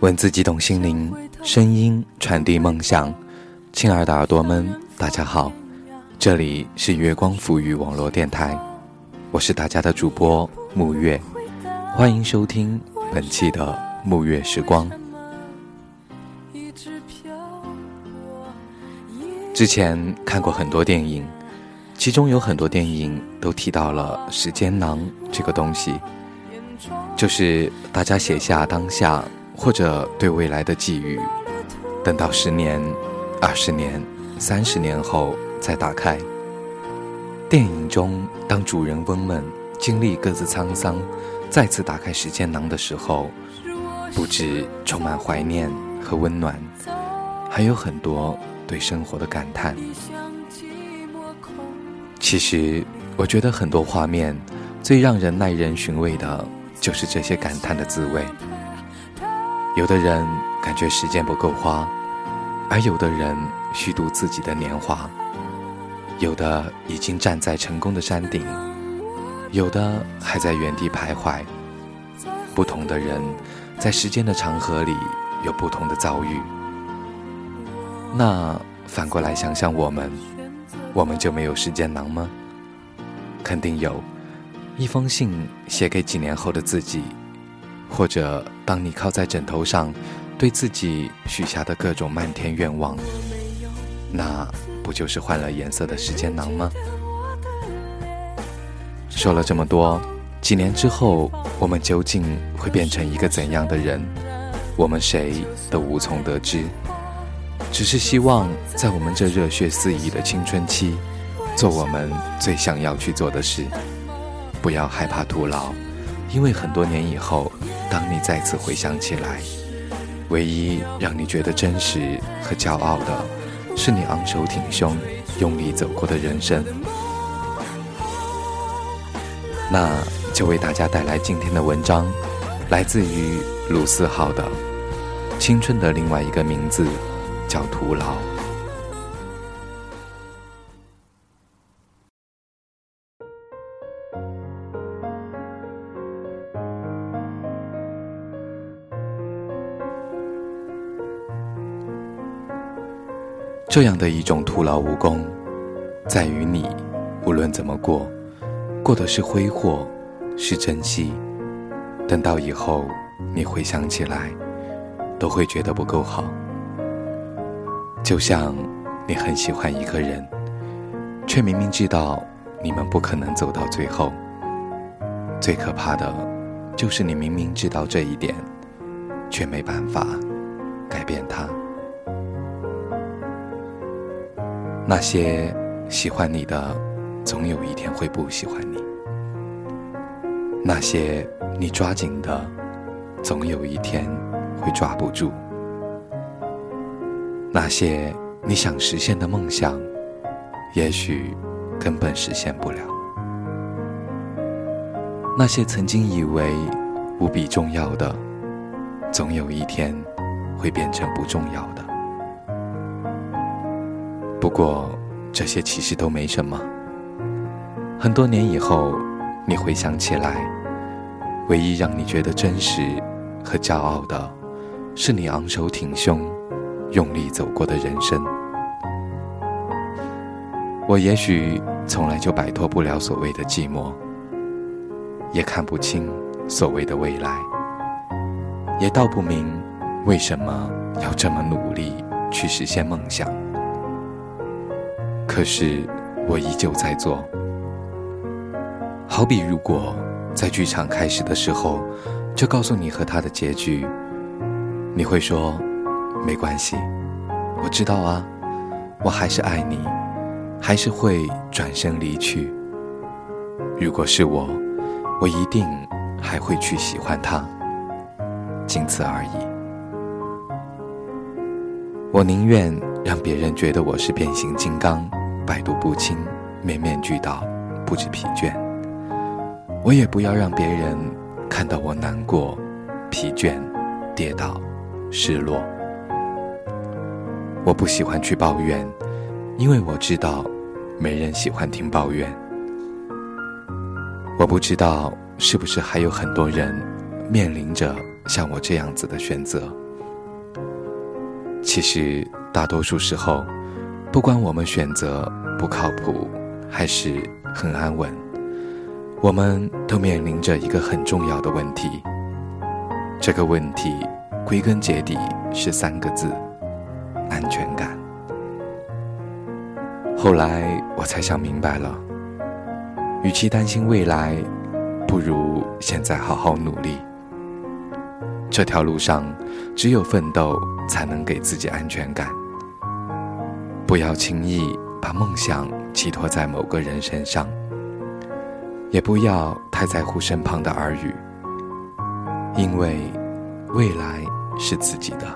文字激动心灵，声音传递梦想。亲爱的耳朵们，大家好，这里是月光抚育网络电台，我是大家的主播沐月，欢迎收听本期的沐月时光。之前看过很多电影，其中有很多电影都提到了时间囊这个东西，就是大家写下当下。或者对未来的寄语，等到十年、二十年、三十年后再打开。电影中，当主人翁们经历各自沧桑，再次打开时间囊的时候，不止充满怀念和温暖，还有很多对生活的感叹。其实，我觉得很多画面，最让人耐人寻味的，就是这些感叹的滋味。有的人感觉时间不够花，而有的人虚度自己的年华；有的已经站在成功的山顶，有的还在原地徘徊。不同的人，在时间的长河里有不同的遭遇。那反过来想想我们，我们就没有时间囊吗？肯定有，一封信写给几年后的自己。或者，当你靠在枕头上，对自己许下的各种漫天愿望，那不就是换了颜色的时间囊吗？说了这么多，几年之后，我们究竟会变成一个怎样的人？我们谁都无从得知。只是希望，在我们这热血四溢的青春期，做我们最想要去做的事，不要害怕徒劳，因为很多年以后。当你再次回想起来，唯一让你觉得真实和骄傲的，是你昂首挺胸、用力走过的人生。那就为大家带来今天的文章，来自于鲁四号的《青春的另外一个名字叫徒劳》。这样的一种徒劳无功，在于你，无论怎么过，过的是挥霍，是珍惜。等到以后你回想起来，都会觉得不够好。就像你很喜欢一个人，却明明知道你们不可能走到最后。最可怕的，就是你明明知道这一点，却没办法改变他。那些喜欢你的，总有一天会不喜欢你；那些你抓紧的，总有一天会抓不住；那些你想实现的梦想，也许根本实现不了；那些曾经以为无比重要的，总有一天会变成不重要的。不过，这些其实都没什么。很多年以后，你回想起来，唯一让你觉得真实和骄傲的，是你昂首挺胸、用力走过的人生。我也许从来就摆脱不了所谓的寂寞，也看不清所谓的未来，也道不明为什么要这么努力去实现梦想。可是，我依旧在做。好比，如果在剧场开始的时候就告诉你和他的结局，你会说：“没关系，我知道啊，我还是爱你，还是会转身离去。”如果是我，我一定还会去喜欢他，仅此而已。我宁愿让别人觉得我是变形金刚。百毒不侵，面面俱到，不知疲倦。我也不要让别人看到我难过、疲倦、跌倒、失落。我不喜欢去抱怨，因为我知道没人喜欢听抱怨。我不知道是不是还有很多人面临着像我这样子的选择。其实，大多数时候，不管我们选择不靠谱，还是很安稳，我们都面临着一个很重要的问题。这个问题归根结底是三个字：安全感。后来我才想明白了，与其担心未来，不如现在好好努力。这条路上，只有奋斗才能给自己安全感。不要轻易把梦想寄托在某个人身上，也不要太在乎身旁的耳语，因为未来是自己的，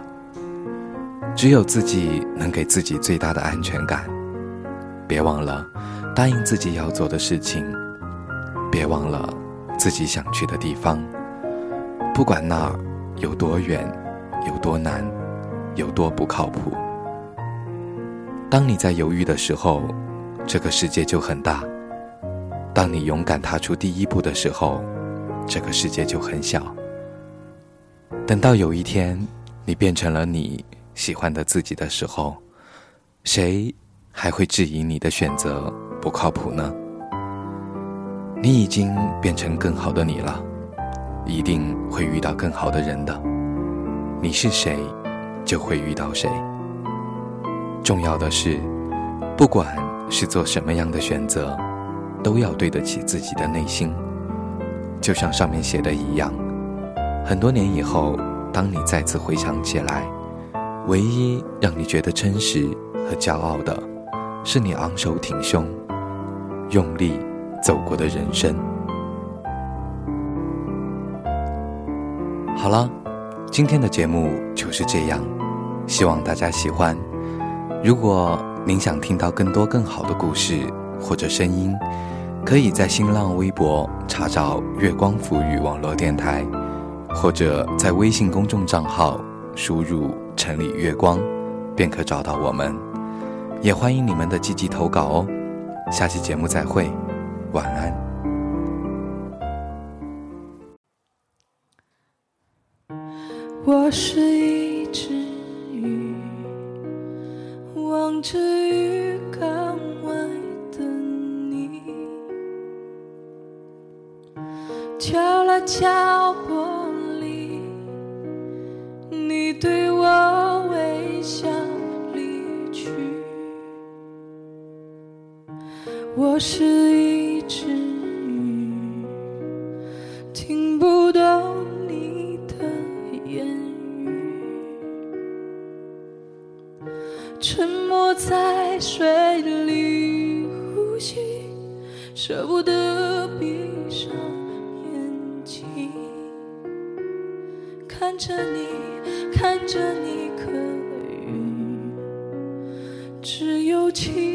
只有自己能给自己最大的安全感。别忘了答应自己要做的事情，别忘了自己想去的地方，不管那。有多远，有多难，有多不靠谱。当你在犹豫的时候，这个世界就很大；当你勇敢踏出第一步的时候，这个世界就很小。等到有一天，你变成了你喜欢的自己的时候，谁还会质疑你的选择不靠谱呢？你已经变成更好的你了。一定会遇到更好的人的。你是谁，就会遇到谁。重要的是，不管是做什么样的选择，都要对得起自己的内心。就像上面写的一样，很多年以后，当你再次回想起来，唯一让你觉得真实和骄傲的，是你昂首挺胸、用力走过的人生。好了，今天的节目就是这样，希望大家喜欢。如果您想听到更多更好的故事或者声音，可以在新浪微博查找“月光浮语网络电台”，或者在微信公众账号输入“城里月光”，便可找到我们。也欢迎你们的积极投稿哦。下期节目再会，晚安。我是一望着鱼缸外的你，敲了敲玻璃，你对我微笑离去。我是一只。鱼的闭上眼睛，看着你，看着你可云，只有情